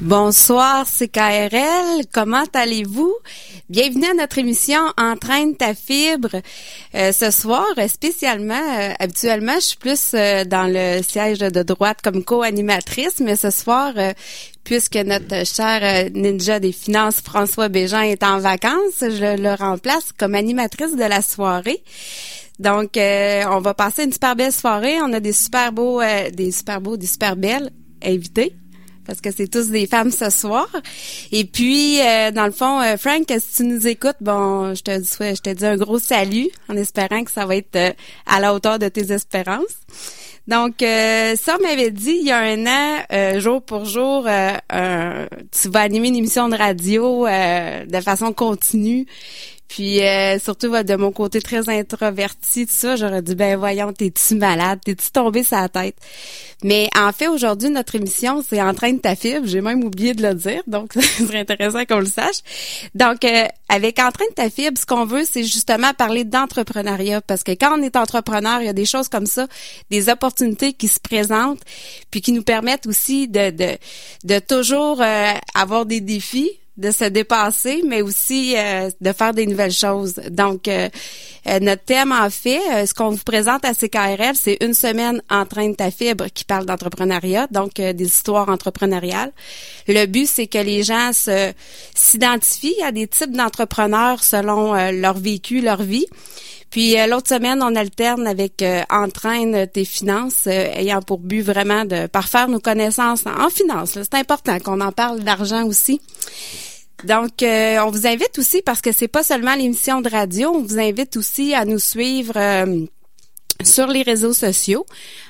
Bonsoir, c'est KRL. Comment allez-vous? Bienvenue à notre émission Entraîne ta fibre. Euh, ce soir, spécialement, euh, habituellement, je suis plus euh, dans le siège de droite comme co-animatrice, mais ce soir, puisque notre cher ninja des finances, François Bégin, est en vacances, je le remplace comme animatrice de la soirée. Donc, on va passer une super belle soirée. On a des super beaux, des super beaux, des super belles invités parce que c'est tous des femmes ce soir. Et puis, euh, dans le fond, euh, Frank, si tu nous écoutes, bon, je te dis, je te dis un gros salut en espérant que ça va être euh, à la hauteur de tes espérances. Donc, ça m'avait dit il y a un an, jour pour jour, tu vas animer une émission de radio de façon continue. Puis euh, surtout de mon côté très introverti, tout ça, j'aurais dit ben voyons, t'es-tu malade, t'es-tu tombé sa tête? Mais en fait, aujourd'hui, notre émission, c'est Entraîne ta fibre. J'ai même oublié de le dire, donc ce serait intéressant qu'on le sache. Donc, euh, avec Entraîne ta fibre, ce qu'on veut, c'est justement parler d'entrepreneuriat. Parce que quand on est entrepreneur, il y a des choses comme ça, des opportunités qui se présentent, puis qui nous permettent aussi de, de, de toujours euh, avoir des défis de se dépasser, mais aussi euh, de faire des nouvelles choses. Donc, euh, euh, notre thème, en fait, ce qu'on vous présente à CKRL, c'est une semaine Entraîne ta fibre qui parle d'entrepreneuriat, donc des histoires entrepreneuriales. Le but, c'est que les gens se s'identifient à des types d'entrepreneurs selon leur vécu, leur vie. Puis l'autre semaine, on alterne avec Entraîne tes finances, ayant pour but vraiment de parfaire nos connaissances en finance. C'est important qu'on en parle d'argent aussi. Donc, euh, on vous invite aussi, parce que c'est pas seulement l'émission de radio, on vous invite aussi à nous suivre euh, sur les réseaux sociaux,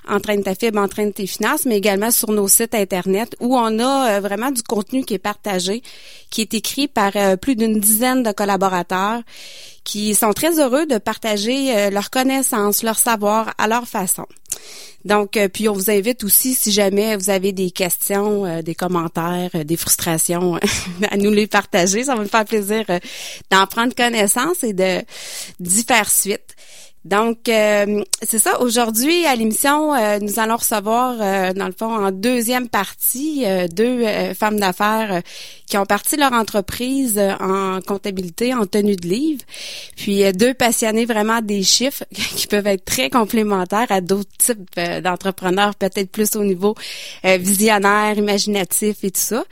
Entraîne ta fibre, Entraîne tes finances, mais également sur nos sites Internet où on a euh, vraiment du contenu qui est partagé, qui est écrit par plus d'une dizaine de collaborateurs qui sont très heureux de partager leurs connaissances, leur savoir à leur façon. Donc, euh, puis on vous invite aussi, si jamais vous avez des questions, euh, des commentaires, euh, des frustrations, à nous les partager. Ça va me faire plaisir d'en prendre connaissance et de d'y faire suite. Donc, euh, c'est ça. Aujourd'hui, à l'émission, euh, nous allons recevoir, euh, dans le fond, en deuxième partie, deux femmes d'affaires qui ont parti leur entreprise en comptabilité, en tenue de livre. Puis, deux passionnés vraiment des chiffres qui peuvent être très complémentaires à d'autres types d'entrepreneurs, peut-être plus au niveau visionnaire, imaginatif et tout ça.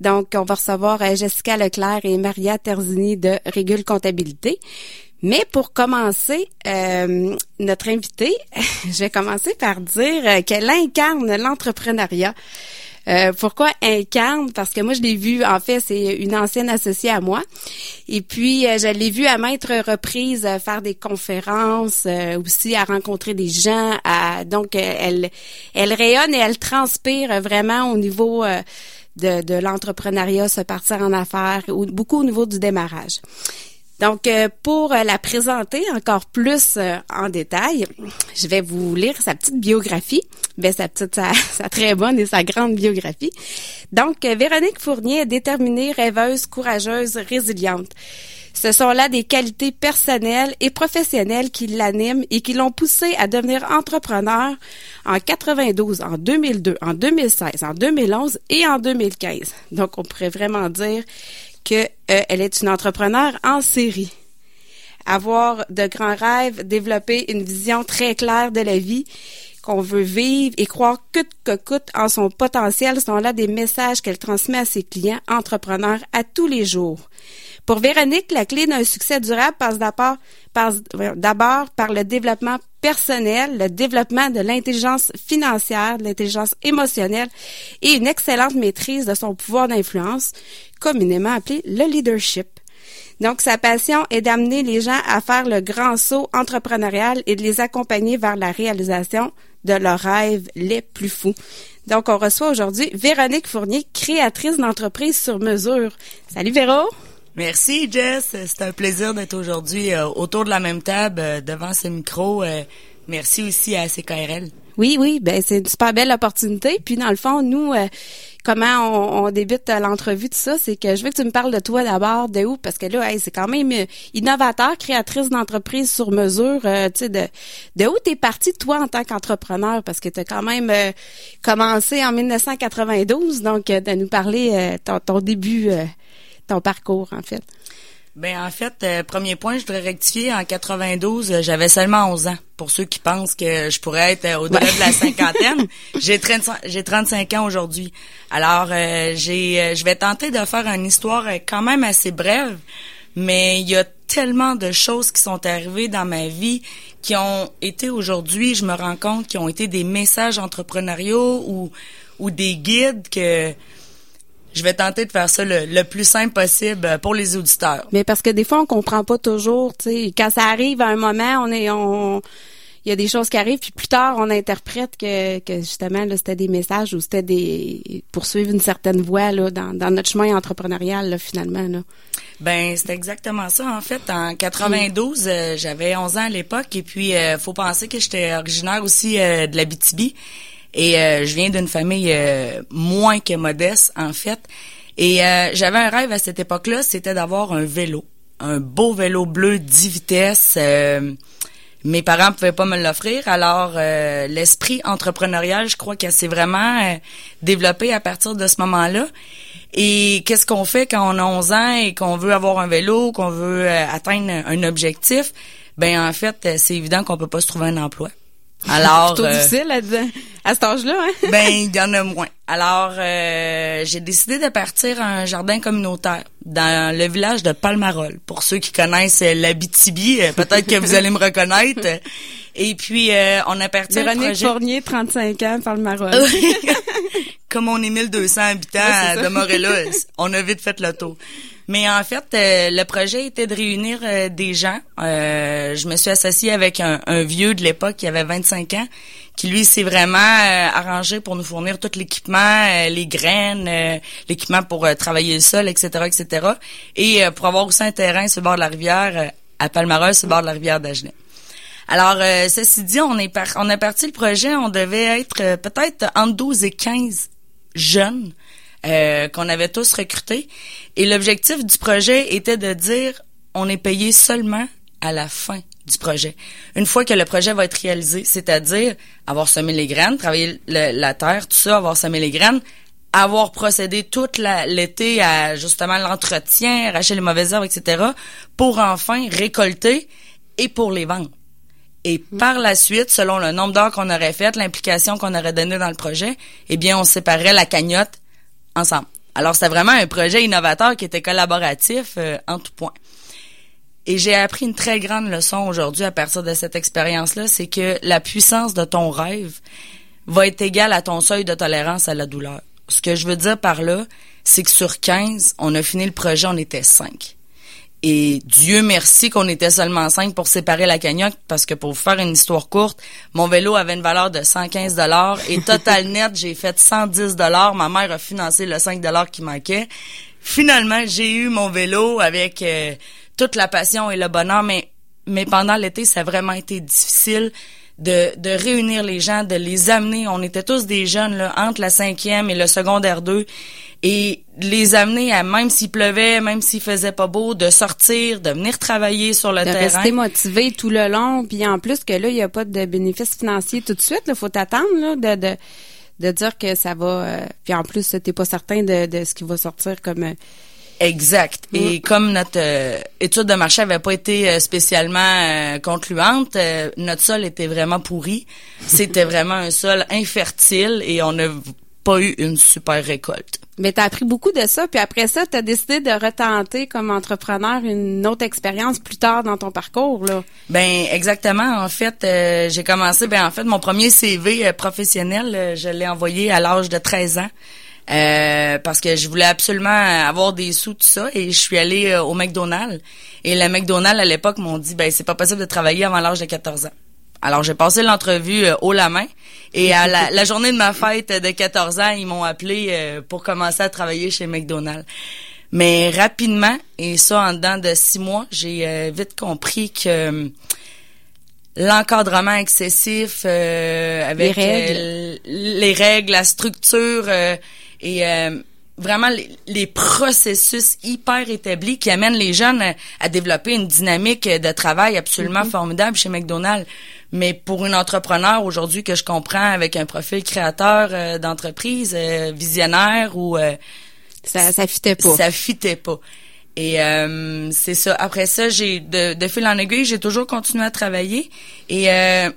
Donc, on va recevoir Jessica Leclerc et Maria Terzini de Régule Comptabilité. Mais pour commencer, euh, notre invitée, je vais commencer par dire euh, qu'elle incarne l'entrepreneuriat. Euh, pourquoi incarne? Parce que moi je l'ai vu, en fait, c'est une ancienne associée à moi. Et puis je l'ai vue à maintes reprises faire des conférences, aussi à rencontrer des gens. donc elle, elle rayonne et elle transpire vraiment au niveau de, de l'entrepreneuriat, se partir en affaires, beaucoup au niveau du démarrage. Donc, euh, pour euh, la présenter encore plus euh, en détail, je vais vous lire sa petite biographie. Ben, sa petite, sa, très bonne et sa grande biographie. Donc, Véronique Fournier est déterminée, rêveuse, courageuse, résiliente. Ce sont là des qualités personnelles et professionnelles qui l'animent et qui l'ont poussée à devenir entrepreneur en 92, en 2002, en 2016, en 2011 et en 2015. Donc, on pourrait vraiment dire qu'elle euh, est une entrepreneur en série. Avoir de grands rêves, développer une vision très claire de la vie qu'on veut vivre et croire coûte que coûte en son potentiel sont là des messages qu'elle transmet à ses clients entrepreneurs à tous les jours. Pour Véronique, la clé d'un succès durable passe d'abord par, le développement personnel, le développement de l'intelligence financière, de l'intelligence émotionnelle et une excellente maîtrise de son pouvoir d'influence, communément appelé le leadership. Donc, sa passion est d'amener les gens à faire le grand saut entrepreneurial et de les accompagner vers la réalisation de leurs rêves les plus fous. Donc, on reçoit aujourd'hui Véronique Fournier, créatrice d'entreprise sur mesure. Salut Véro! Merci Jess, c'est un plaisir d'être aujourd'hui euh, autour de la même table, euh, devant ce micro, euh, Merci aussi à CKRL. Oui, oui, ben c'est une super belle opportunité. Puis dans le fond, nous, euh, comment on, débute l'entrevue de ça, c'est que je veux que tu me parles de toi d'abord, de où, parce que là, c'est quand même euh, innovateur, créatrice d'entreprise sur mesure. Euh, tu sais, de, de où t'es parti toi en tant qu'entrepreneur, parce que tu as quand même commencé en 1992, donc de nous parler ton, ton début, ton parcours en fait. Ben en fait, euh, premier point, je voudrais rectifier. En 92, euh, j'avais seulement 11 ans. Pour ceux qui pensent que je pourrais être euh, au-delà de la cinquantaine, j'ai 35, j'ai 35 ans aujourd'hui. Alors, j'ai, je vais tenter de faire une histoire quand même assez brève, mais il y a tellement de choses qui sont arrivées dans ma vie qui ont été aujourd'hui, je me rends compte, qui ont été des messages entrepreneuriaux ou ou des guides que je vais tenter de faire ça le, plus simple possible pour les auditeurs. Mais parce que des fois, on comprend pas toujours, tu sais. Quand ça arrive à un moment, on est, on, il y a des choses qui arrivent, puis plus tard, on interprète que, que justement, là, c'était des messages ou c'était des, poursuivre une certaine voie, là, dans, dans notre chemin entrepreneurial, là, finalement, là. Ben, c'est exactement ça. En fait, en 92, euh, j'avais 11 ans à l'époque, et puis, euh, faut penser que j'étais originaire aussi euh, de la BTB. Et euh, je viens d'une famille euh, moins que modeste, en fait. Et euh, j'avais un rêve à cette époque-là, c'était d'avoir un vélo. Un beau vélo bleu 10 vitesses. mes parents pouvaient pas me l'offrir, alors l'esprit entrepreneurial, je crois qu'il s'est vraiment développé à partir de ce moment-là. Et qu'est-ce qu'on fait quand on a 11 ans et qu'on veut avoir un vélo, qu'on veut atteindre un objectif? Ben en fait, c'est évident qu'on peut pas se trouver un emploi. Alors, plutôt euh, difficile à, à cet âge-là. Hein? ben, il y en a moins. Alors, euh, j'ai décidé de partir à un jardin communautaire dans le village de Palmarol. Pour ceux qui connaissent l'Abitibi, euh, peut-être que vous allez me reconnaître. Et puis, on a parti Véronique un projet... Fournier, 35 ans, Palmarol. Comme on est 1200 habitants de Morelos, on a vite fait le tour. Mais en fait, euh, le projet était de réunir euh, des gens. Euh, je me suis associée avec un, vieux de l'époque qui avait 25 ans, qui lui s'est vraiment arrangé pour nous fournir tout l'équipement, les graines, l'équipement pour travailler le sol, etc., etc. Et pour avoir aussi un terrain sur le bord de la rivière, à Palmarès, sur le bord de la rivière d'Agenais. Alors, ceci dit, on est on a parti le projet, on devait être peut-être entre 12 et 15 jeunes euh, qu'on avait tous recrutés. Et l'objectif du projet était de dire on est payé seulement à la fin du projet. Une fois que le projet va être réalisé, c'est-à-dire avoir semé les graines, travailler la terre, tout ça, avoir semé les graines, avoir procédé toute l'été à justement l'entretien, arracher les mauvaises herbes, etc., pour enfin récolter et pour les vendre. Et mm. par la suite, selon le nombre d'heures qu'on aurait fait, l'implication qu'on aurait donnée dans le projet, eh bien, on séparait la cagnotte ensemble. Alors, c'était vraiment un projet innovateur qui était collaboratif euh, en tout point. Et j'ai appris une très grande leçon aujourd'hui à partir de cette expérience-là, c'est que la puissance de ton rêve va être égale à ton seuil de tolérance à la douleur. Ce que je veux dire par là, c'est que sur 15, on a fini le projet, on était 5. Et Dieu merci qu'on était seulement cinq pour séparer la cagnotte parce que pour vous faire une histoire courte, mon vélo avait une valeur de 115 dollars et total net, j'ai fait 110 dollars. Ma mère a financé le 5 dollars qui manquait. Finalement, j'ai eu mon vélo avec euh, toute la passion et le bonheur, mais mais pendant l'été, ça a vraiment été difficile de, de réunir les gens, de les amener. On était tous des jeunes là, entre la cinquième et le secondaire 2 et les amener à même s'il pleuvait, même s'il faisait pas beau, de sortir, de venir travailler sur le de terrain. Rester motivé tout le long, puis en plus que là il y a pas de bénéfice financier tout de suite, il faut t'attendre là de, de de dire que ça va euh, puis en plus t'es pas certain de, de ce qui va sortir comme euh, Exact. Et mm. comme notre euh, étude de marché avait pas été spécialement concluante, notre sol était vraiment pourri. C'était vraiment un sol infertile et on n'a pas eu une super récolte. Mais tu as appris beaucoup de ça, puis après ça, tu as décidé de retenter comme entrepreneur une autre expérience plus tard dans ton parcours là. Ben exactement. En fait, euh, j'ai commencé ben en fait mon premier CV euh, professionnel, euh, je l'ai envoyé à l'âge de 13 ans. parce que je voulais absolument avoir des sous tout ça et je suis allée au McDonald's et le McDonald's à l'époque m'ont dit ben c'est pas possible de travailler avant l'âge de 14 ans. Alors j'ai passé l'entrevue haut la main et à la, journée de ma fête de 14 ans, ils m'ont appelé euh, pour commencer à travailler chez McDonald's. Mais rapidement, et ça en dedans de six mois, j'ai euh, vite compris que euh, l'encadrement excessif euh, avec les règles. Euh, les règles, la structure euh, et vraiment les, processus hyper établis qui amènent les jeunes à, développer une dynamique de travail absolument mm-hmm. formidable chez McDonald's. Mais pour une entrepreneur aujourd'hui que je comprends avec un profil créateur d'entreprise, visionnaire ou ça ça fitait pas. Ça fitait pas. Et euh, c'est ça. Après ça, j'ai de, de fil en aiguille, j'ai toujours continué à travailler. Et euh,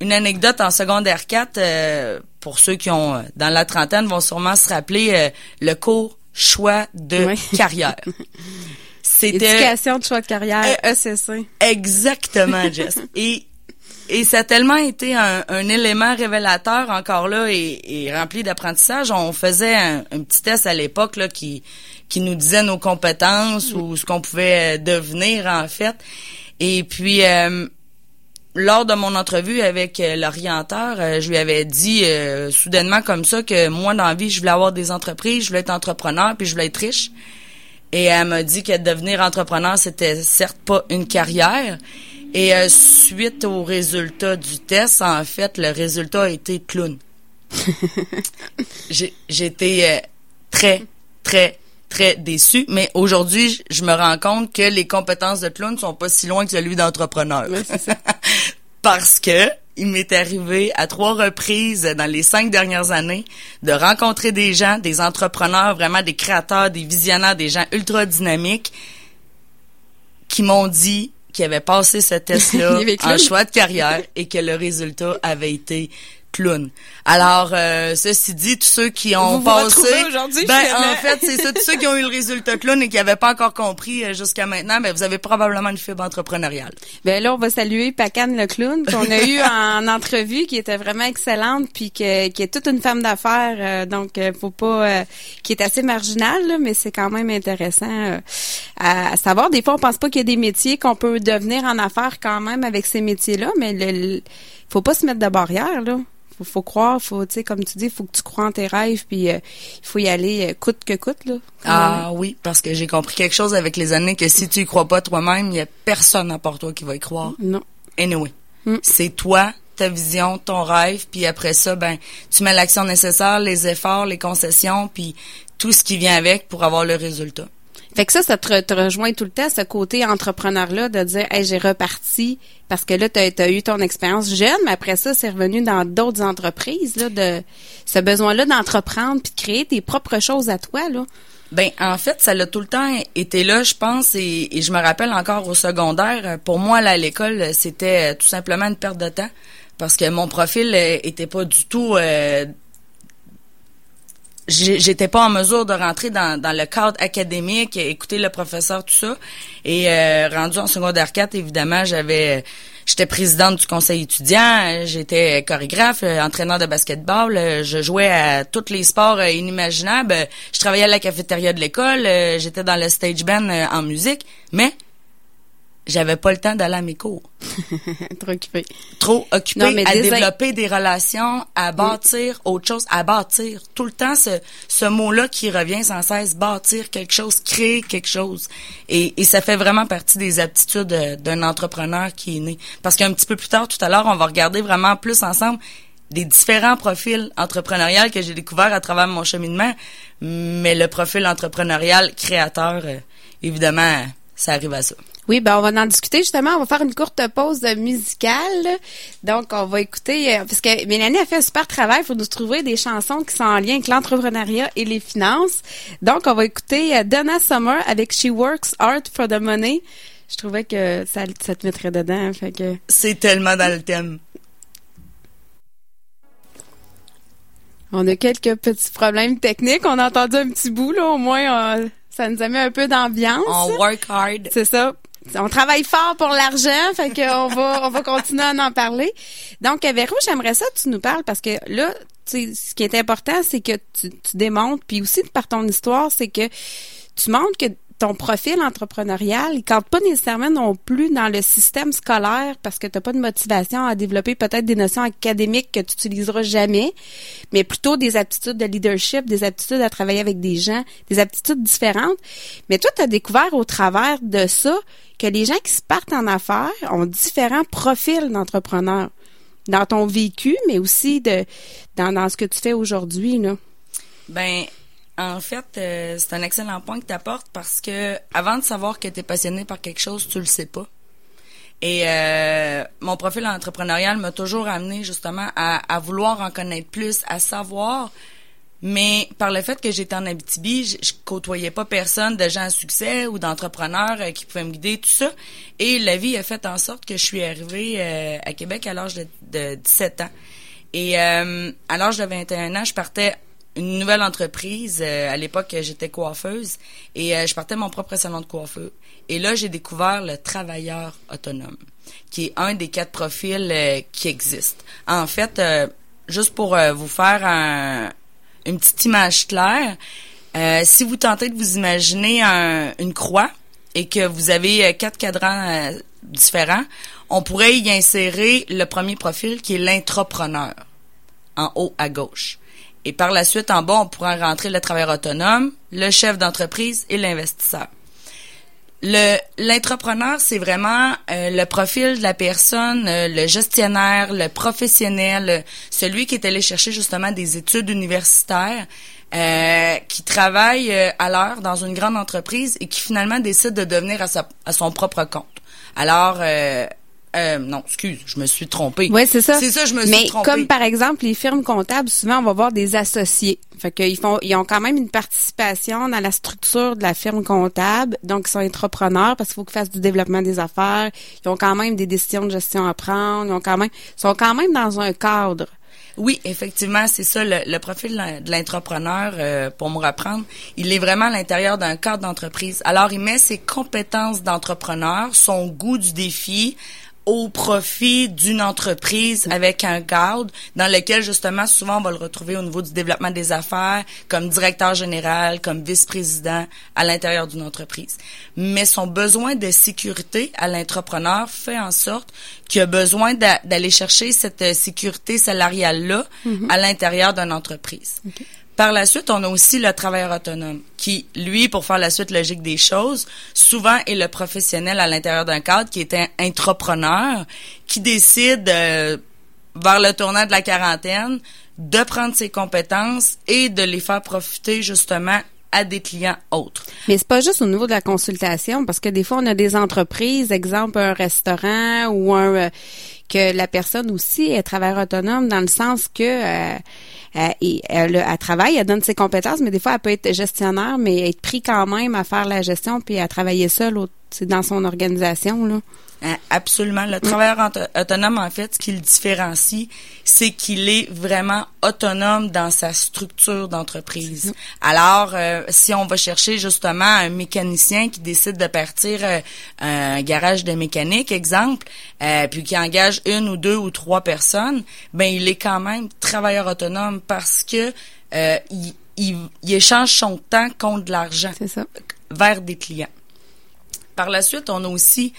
une anecdote en secondaire 4, euh, pour ceux qui ont dans la trentaine vont sûrement se rappeler le cours choix de carrière. C'était éducation de choix de carrière ECC. Exactement, Jess. et et ça a tellement été un, un élément révélateur encore là et, et rempli d'apprentissage. On faisait un, un, petit test à l'époque là qui qui nous disait nos compétences ou ce qu'on pouvait euh, devenir en fait. Et puis euh, lors de mon entrevue avec euh, l'orienteur, je lui avais dit soudainement comme ça que moi dans la vie, je voulais avoir des entreprises, je voulais être entrepreneur, puis je voulais être riche. Et elle m'a dit que devenir entrepreneur, c'était certes pas une carrière. Et suite au résultat du test, en fait, le résultat a été clown. J'étais très, très, très déçu, mais aujourd'hui, je me rends compte que les compétences de clown sont pas si loin que celui d'entrepreneur. Parce que il m'est arrivé à trois reprises dans les cinq dernières années de rencontrer des gens, des entrepreneurs, vraiment des créateurs, des visionnaires, des gens ultra dynamiques qui m'ont dit qu'ils avaient passé ce test-là en choix de carrière et que le résultat avait été clown. Alors, euh, ceci dit, tous ceux qui ont vous passé, aujourd'hui, ben en fait, c'est ça, tous ceux qui ont eu le résultat clown et qui n'avaient pas encore compris euh, jusqu'à maintenant, ben vous avez probablement une fibre entrepreneuriale. Ben là, on va saluer Pacan le clown qu'on a eu en entrevue, qui était vraiment excellente, puis que, qui est toute une femme d'affaires, euh, donc faut pas, qui est assez marginale, mais c'est quand même intéressant à, savoir. Des fois, on pense pas qu'il y a des métiers qu'on peut devenir en affaires quand même avec ces métiers-là, mais le, faut pas se mettre de barrière là faut, faut croire, faut, tu sais, comme tu dis, faut que tu crois en tes rêves, puis euh, il faut y aller euh, coûte que coûte, là. Ah oui, parce que j'ai compris quelque chose avec les années, que si tu y crois pas toi-même, il y a personne à part toi qui va y croire. Non. Anyway, mm. c'est toi, ta vision, ton rêve, puis après ça, ben, tu mets l'action nécessaire, les efforts, les concessions, puis tout ce qui vient avec pour avoir le résultat. Fait que ça, ça te, rejoint tout le temps, ce côté entrepreneur-là, de dire, hey, j'ai reparti, parce que là, tu as, eu ton expérience jeune, mais après ça, c'est revenu dans d'autres entreprises, là, de ce besoin-là d'entreprendre puis de créer tes propres choses à toi, là. Ben, en fait, ça l'a tout le temps été là, je pense, et, je me rappelle encore au secondaire. Pour moi, là, à l'école, c'était tout simplement une perte de temps parce que mon profil euh, était pas du tout euh, j'étais pas en mesure de rentrer dans, le cadre académique, écouter le professeur, tout ça. Et euh, rendu en secondaire 4, évidemment, j'avais j'étais présidente du conseil étudiant, j'étais chorégraphe, euh, entraîneur de basketball, euh, je jouais à tous les sports inimaginables, je travaillais à la cafétéria de l'école, j'étais dans le stage band en musique, mais j'avais pas le temps d'aller à mes cours. Trop occupé. Trop occupé à développer des relations, à bâtir autre chose, à bâtir. Tout le temps, ce, ce mot-là qui revient sans cesse, bâtir quelque chose, créer quelque chose. Et, et ça fait vraiment partie des aptitudes d'un entrepreneur qui est né. Parce qu'un petit peu plus tard, tout à l'heure, on va regarder vraiment plus ensemble des différents profils entrepreneuriales que j'ai découverts à travers mon cheminement. Mais le profil entrepreneurial créateur, euh, évidemment, ça arrive à ça. Oui, ben on va en discuter justement. On va faire une courte pause musicale. Donc, on va écouter, euh, parce que Mélanie a fait un super travail. Il faut nous trouver des chansons qui sont en lien avec l'entrepreneuriat et les finances. Donc, on va écouter euh, Donna Summer avec She Works Art for the Money. Je trouvais que ça, ça te mettrait dedans. Fait que... C'est tellement dans le thème. On a quelques petits problèmes techniques. On a entendu un petit bout, là. Au moins, ça nous a mis un peu d'ambiance. On work hard. C'est ça on travaille fort pour l'argent, fait qu'on va on va continuer à en parler. Donc Véro, j'aimerais ça que tu nous parles parce que là, ce qui est important, c'est que tu, tu démontres, puis aussi par ton histoire, c'est que tu montres que ton profil entrepreneurial, il compte pas nécessairement non plus dans le système scolaire parce que tu n'as pas de motivation à développer peut-être des notions académiques que tu utiliseras jamais, mais plutôt des aptitudes de leadership, des aptitudes à travailler avec des gens, des aptitudes différentes. Mais toi, tu as découvert au travers de ça que les gens qui se partent en affaires ont différents profils d'entrepreneurs dans ton vécu, mais aussi de dans, dans ce que tu fais aujourd'hui. Là. Ben, en fait, euh, c'est un excellent point que tu apportes parce que avant de savoir que tu es passionné par quelque chose, tu le sais pas. Et euh, mon profil entrepreneurial m'a toujours amené justement à, vouloir en connaître plus, à savoir. Mais par le fait que j'étais en Abitibi, je, côtoyais pas personne de gens à succès ou d'entrepreneurs euh, qui pouvaient me guider, tout ça. Et la vie a fait en sorte que je suis arrivée euh, à Québec à l'âge de, de, 17 ans. Et à l'âge de 21 ans, je partais une nouvelle entreprise. Euh, à l'époque, j'étais coiffeuse et euh, je partais mon propre salon de coiffeur. Et là, j'ai découvert le travailleur autonome, qui est un des quatre profils euh, qui existent. En fait, juste pour vous faire un, une petite image claire, si vous tentez de vous imaginer un, une croix et que vous avez quatre cadrans différents, on pourrait y insérer le premier profil qui est l'intrapreneur en haut à gauche. Et par la suite, en bas, on pourra rentrer le travailleur autonome, le chef d'entreprise et l'investisseur. Le l'entrepreneur, c'est vraiment euh, le profil de la personne, euh, le gestionnaire, le professionnel, euh, celui qui est allé chercher justement des études universitaires, qui travaille à l'heure dans une grande entreprise et qui finalement décide de devenir à, sa, à son propre compte. Alors, euh, non, excuse, je me suis trompée. Oui, c'est ça. C'est ça, je me suis trompée. Mais comme par exemple les firmes comptables, souvent on va voir des associés. Fait qu'ils font, ils ont quand même une participation dans la structure de la firme comptable. Donc ils sont entrepreneurs parce qu'il faut qu'ils fassent du développement des affaires. Ils ont quand même des décisions de gestion à prendre. Ils ont quand même, sont quand même dans un cadre. Oui, effectivement, c'est ça le, profil de l'entrepreneur euh, pour me reprendre. Il est vraiment à l'intérieur d'un cadre d'entreprise. Alors, il met ses compétences d'entrepreneur, son goût du défi, au profit d'une entreprise avec un cadre dans lequel justement souvent on va le retrouver au niveau du développement des affaires comme directeur général, comme vice-président à l'intérieur d'une entreprise. Mais son besoin de sécurité à l'entrepreneur fait en sorte qu'il a besoin d'aller chercher cette sécurité salariale là mm-hmm. à l'intérieur d'une entreprise. Par la suite, on a aussi le travailleur autonome, qui, lui, pour faire la suite logique des choses, souvent est le professionnel à l'intérieur d'un cadre qui est un entrepreneur, qui décide, euh, vers le tournant de la quarantaine, de prendre ses compétences et de les faire profiter justement à des clients autres. Mais c'est pas juste au niveau de la consultation, parce que des fois on a des entreprises, exemple un restaurant ou un euh, que la personne aussi est travailleur autonome dans le sens que euh, elle, elle, elle, travaille, elle donne ses compétences, mais des fois elle peut être gestionnaire, mais être pris quand même à faire la gestion puis à travailler seule dans son organisation là. Hein, absolument. Le travailleur autonome, en fait, ce qui le différencie, c'est qu'il est vraiment autonome dans sa structure d'entreprise. Alors, euh, si on va chercher justement un mécanicien qui décide de partir euh, un garage de mécanique, exemple, euh, puis qui engage une ou deux ou trois personnes, ben il est quand même travailleur autonome parce que il, il, il échange son temps contre de l'argent vers des clients. Par la suite, on a aussi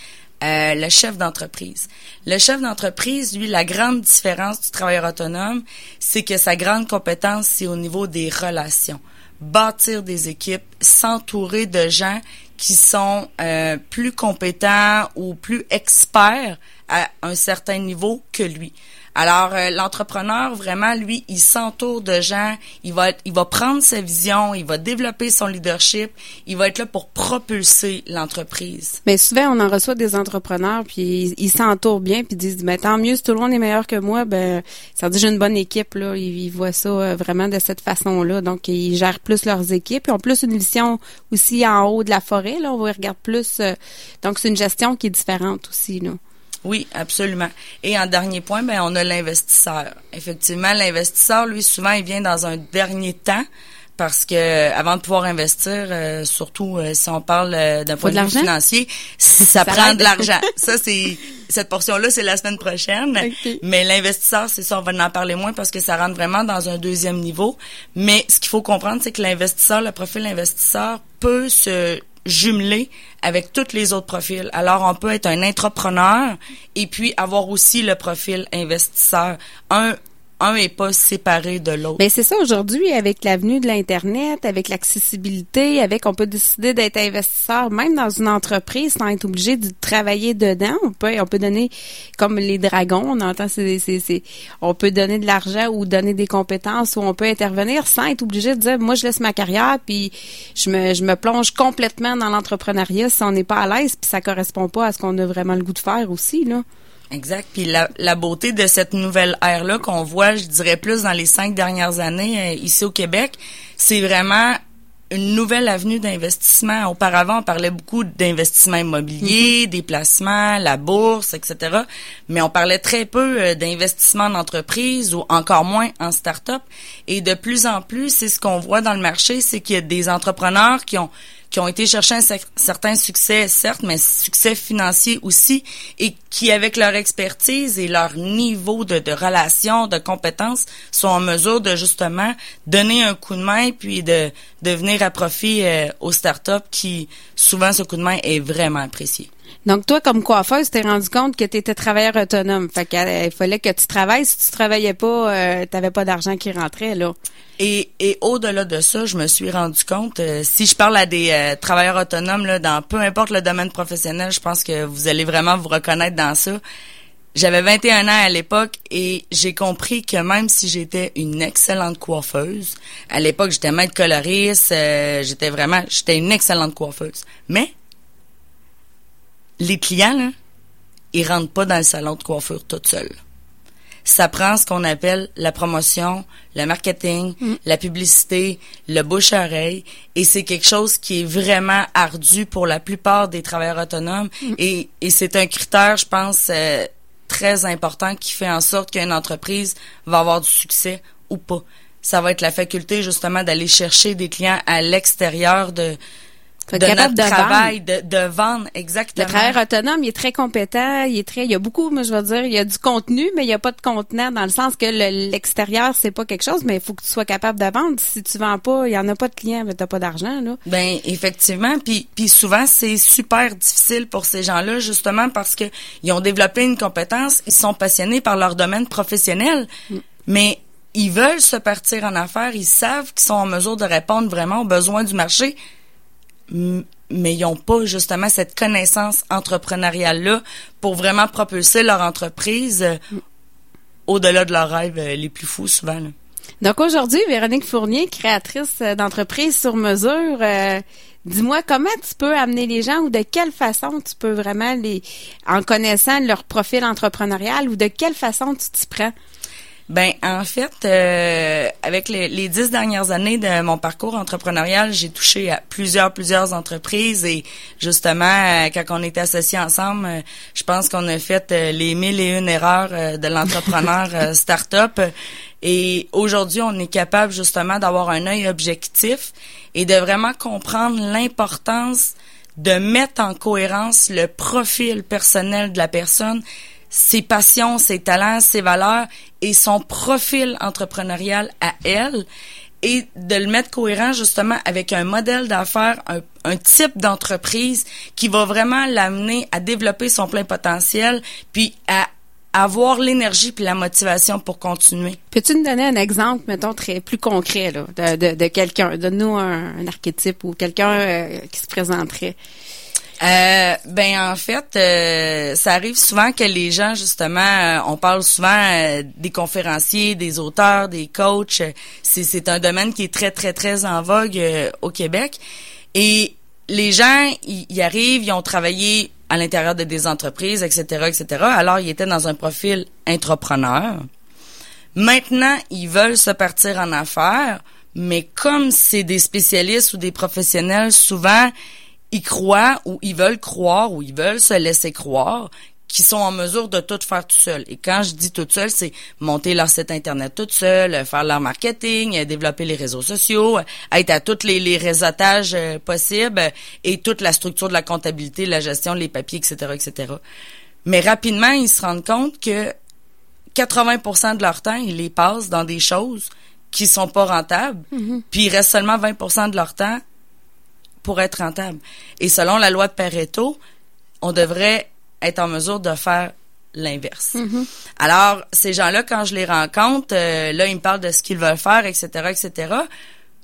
euh, le chef d'entreprise. Le chef d'entreprise, lui, la grande différence du travailleur autonome, c'est que sa grande compétence, c'est au niveau des relations. Bâtir des équipes, s'entourer de gens qui sont euh, plus compétents ou plus experts à un certain niveau que lui. Alors euh, l'entrepreneur vraiment lui, il s'entoure de gens, il va il va prendre sa vision, il va développer son leadership, il va être là pour propulser l'entreprise. Mais souvent on en reçoit des entrepreneurs puis ils s'entourent bien puis disent mais tant mieux si tout le monde est meilleur que moi, ben ça dire j'ai une bonne équipe là, ils, voient ça euh, vraiment de cette façon-là. Donc ils gèrent plus leurs équipes, ils ont plus une vision aussi en haut de la forêt là, on va regarder plus euh, donc c'est une gestion qui est différente aussi là. Oui, absolument. Et en dernier point, ben on a l'investisseur. Effectivement, l'investisseur, lui, souvent, il vient dans un dernier temps parce que avant de pouvoir investir, euh, surtout euh, si on parle euh, d'un point de vue financier, ça, prend de l'argent. ça, c'est cette portion-là, c'est la semaine prochaine. Mais l'investisseur, c'est ça, on va en parler moins parce que ça rentre vraiment dans un deuxième niveau. Mais ce qu'il faut comprendre, c'est que l'investisseur, le profil investisseur peut se jumelés avec tous les autres profils. Alors, on peut être un entrepreneur et puis avoir aussi le profil investisseur. Un un est pas séparé de l'autre. Mais ben, c'est ça aujourd'hui avec l'avenue de l'internet, avec l'accessibilité, avec on peut décider d'être investisseur même dans une entreprise sans être obligé de travailler dedans. On peut on peut donner comme les dragons, on entend c'est c'est on peut donner de l'argent ou donner des compétences ou on peut intervenir sans être obligé de dire moi je laisse ma carrière puis je me je me plonge complètement dans l'entrepreneuriat si on n'est pas à l'aise puis ça correspond pas à ce qu'on a vraiment le goût de faire aussi là. Exact. Puis la, la beauté de cette nouvelle ère-là qu'on voit, je dirais plus dans les cinq dernières années euh, ici au Québec, c'est vraiment une nouvelle avenue d'investissement. Auparavant, on parlait beaucoup d'investissement immobilier, mm-hmm. des placements, la bourse, etc. Mais on parlait très peu euh, d'investissement en entreprise ou encore moins en start-up. Et de plus en plus, c'est ce qu'on voit dans le marché, c'est qu'il y a des entrepreneurs qui ont qui ont été chercher un certain succès, certes, mais succès financier aussi, et qui, avec leur expertise et leur niveau de, de relation, de compétences, sont en mesure de justement donner un coup de main, puis de, de venir à profit euh, aux startups qui, souvent, ce coup de main est vraiment apprécié. Donc, toi, comme coiffeuse, t'es rendu compte que tu étais travailleur autonome. Fait qu'il euh, fallait que tu travailles. Si tu travaillais pas, euh, t'avais pas d'argent qui rentrait, là. Et, et au-delà de ça, je me suis rendu compte, euh, si je parle à des euh, travailleurs autonomes, là, dans peu importe le domaine professionnel, je pense que vous allez vraiment vous reconnaître dans ça. J'avais 21 ans à l'époque et j'ai compris que même si j'étais une excellente coiffeuse, à l'époque j'étais maître coloriste, j'étais vraiment, j'étais une excellente coiffeuse. Mais les clients, là, ils rentrent pas dans le salon de coiffure tout seuls. Ça prend ce qu'on appelle la promotion, le marketing, mm. la publicité, le bouche-oreille, et c'est quelque chose qui est vraiment ardu pour la plupart des travailleurs autonomes, mm. et, et c'est un critère, je pense, euh, très important qui fait en sorte qu'une entreprise va avoir du succès ou pas. Ça va être la faculté justement d'aller chercher des clients à l'extérieur de de notre travail, De, de vendre, exactement. Le travailleur autonome, il est très compétent, il est très, il y a beaucoup, moi je veux dire, il y a du contenu, mais il n'y a pas de contenant dans le sens que l'extérieur c'est pas quelque chose, mais il faut que tu sois capable de vendre. Si tu vends pas, il y en a pas de clients, mais t'as pas d'argent là. Ben effectivement, puis puis souvent c'est super difficile pour ces gens-là justement parce que ils ont développé une compétence, ils sont passionnés par leur domaine professionnel, mm. mais ils veulent se partir en affaires, ils savent qu'ils sont en mesure de répondre vraiment aux besoins du marché mais ils n'ont pas justement cette connaissance entrepreneuriale-là pour vraiment propulser leur entreprise euh, au-delà de leurs rêves euh, les plus fous souvent. Donc aujourd'hui, Véronique Fournier, créatrice euh, d'entreprise sur mesure, dis-moi comment tu peux amener les gens ou de quelle façon tu peux vraiment les, en connaissant leur profil entrepreneurial ou de quelle façon tu t'y prends? Ben en fait, euh, avec les, dix dernières années de mon parcours entrepreneurial, j'ai touché à plusieurs plusieurs entreprises et justement euh, quand on était associés ensemble, euh, je pense qu'on a fait les mille et une erreurs de l'entrepreneur start-up. Et aujourd'hui on est capable justement d'avoir un œil objectif et de vraiment comprendre l'importance de mettre en cohérence le profil personnel de la personne ses passions, ses talents, ses valeurs et son profil entrepreneurial à elle et de le mettre cohérent justement avec un modèle d'affaires, un, type d'entreprise qui va vraiment l'amener à développer son plein potentiel, puis à avoir l'énergie puis la motivation pour continuer. Peux-tu nous donner un exemple, mettons, très plus concret là, de, de, quelqu'un, donne-nous un, archétype ou quelqu'un euh, qui se présenterait. Euh, ben en fait, euh, ça arrive souvent que les gens justement, euh, on parle souvent des conférenciers, des auteurs, des coachs. C'est un domaine qui est très très très en vogue au Québec et les gens y arrivent, ils ont travaillé à l'intérieur de des entreprises, etc., etc. Alors ils étaient dans un profil entrepreneur. Maintenant, ils veulent se partir en affaires, mais comme c'est des spécialistes ou des professionnels, souvent ils croient ou ils veulent croire ou ils veulent se laisser croire qu'ils sont en mesure de tout faire tout seul. Et quand je dis tout seul, c'est monter leur site internet tout seul, faire leur marketing, développer les réseaux sociaux, être à tous les, les réseautages euh, possibles et toute la structure de la comptabilité, la gestion, les papiers, etc., etc. Mais rapidement, ils se rendent compte que 80% de leur temps, ils les passent dans des choses qui sont pas rentables, mm-hmm. puis il reste seulement 20% de leur temps pour être rentable. Et selon la loi de Pareto, on devrait être en mesure de faire l'inverse. Mm-hmm. Alors, ces gens-là, quand je les rencontre, euh, là, ils me parlent de ce qu'ils veulent faire, etc., etc.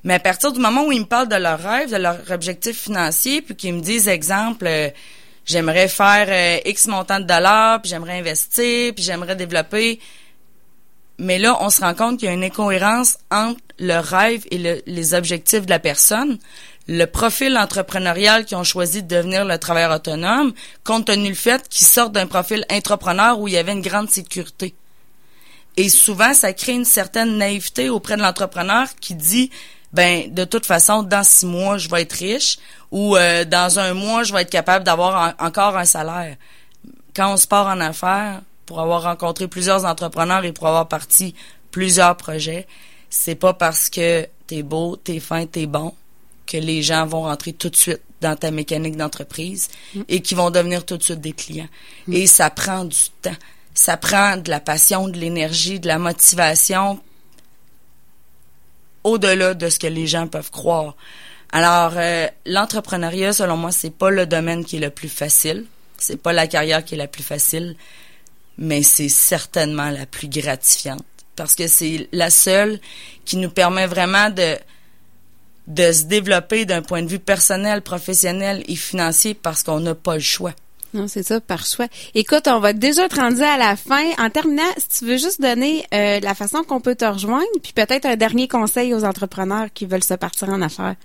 Mais à partir du moment où ils me parlent de leurs rêves, de leurs objectifs financiers, puis qu'ils me disent, exemple, euh, j'aimerais faire euh, X montant de dollars, puis j'aimerais investir, puis j'aimerais développer. Mais là, on se rend compte qu'il y a une incohérence entre le rêve et les objectifs de la personne le profil entrepreneurial qu'ils ont choisi de devenir le travailleur autonome, compte tenu le fait qu'ils sortent d'un profil entrepreneur où il y avait une grande sécurité. Et souvent, ça crée une certaine naïveté auprès de l'entrepreneur qui dit, ben, de toute façon, dans six mois, je vais être riche ou euh, dans un mois, je vais être capable d'avoir encore un salaire. Quand on se part en affaires, pour avoir rencontré plusieurs entrepreneurs et pour avoir parti plusieurs projets, c'est pas parce que t'es beau, t'es fin, t'es bon que les gens vont rentrer tout de suite dans ta mécanique d'entreprise mm. et qui vont devenir tout de suite des clients. Mm. Et ça prend du temps. Ça prend de la passion, de l'énergie, de la motivation au-delà de ce que les gens peuvent croire. Alors, euh, l'entrepreneuriat, selon moi, c'est pas le domaine qui est le plus facile. C'est pas la carrière qui est la plus facile, mais c'est certainement la plus gratifiante parce que c'est la seule qui nous permet vraiment de de se développer d'un point de vue personnel, professionnel et financier parce qu'on n'a pas le choix. Non, c'est ça, par choix. Écoute, on va déjà te rendre à la fin. En terminant, si tu veux juste donner euh, la façon qu'on peut te rejoindre, puis peut-être un dernier conseil aux entrepreneurs qui veulent se partir en affaires.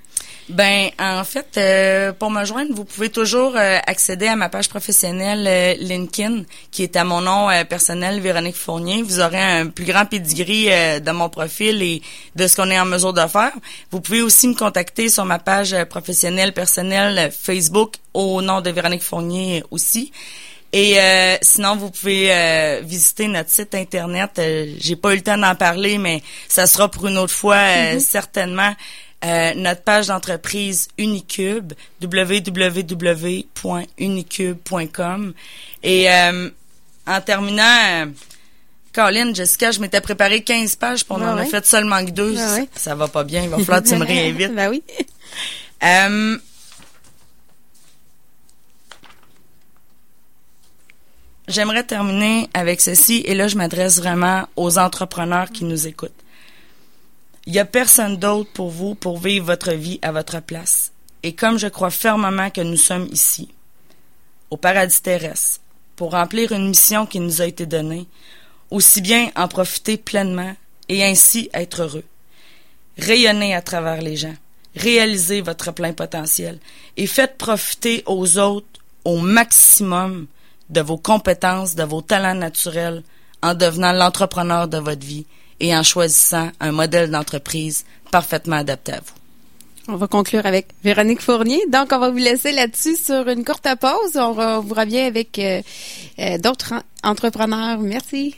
Ben, en fait, euh, pour me joindre, vous pouvez toujours euh, accéder à ma page professionnelle euh, LinkedIn, qui est à mon nom personnel, Véronique Fournier. Vous aurez un plus grand pedigree de mon profil et de ce qu'on est en mesure de faire. Vous pouvez aussi me contacter sur ma page professionnelle personnelle Facebook au nom de Véronique Fournier aussi. Et sinon, vous pouvez visiter notre site internet. J'ai pas eu le temps d'en parler, mais ça sera pour une autre fois mm-hmm. certainement. Euh, notre page d'entreprise Unicube, www.unicube.com. Et euh, en terminant, Colin, Jessica, je m'étais préparé 15 pages, pour on en a fait seulement que deux. Ça va pas bien, il va falloir que tu me réinvites. ben oui. J'aimerais terminer avec ceci, et là, je m'adresse vraiment aux entrepreneurs qui nous écoutent. Il n'y a personne d'autre pour vous pour vivre votre vie à votre place. Et comme je crois fermement que nous sommes ici, au paradis terrestre, pour remplir une mission qui nous a été donnée, aussi bien en profiter pleinement et ainsi être heureux. Rayonnez à travers les gens, réalisez votre plein potentiel et faites profiter aux autres au maximum de vos compétences, de vos talents naturels en devenant l'entrepreneur de votre vie et en choisissant un modèle d'entreprise parfaitement adapté à vous. On va conclure avec Véronique Fournier. Donc, on va vous laisser là-dessus sur une courte pause. On, vous revient avec euh, euh, d'autres entrepreneurs. Merci.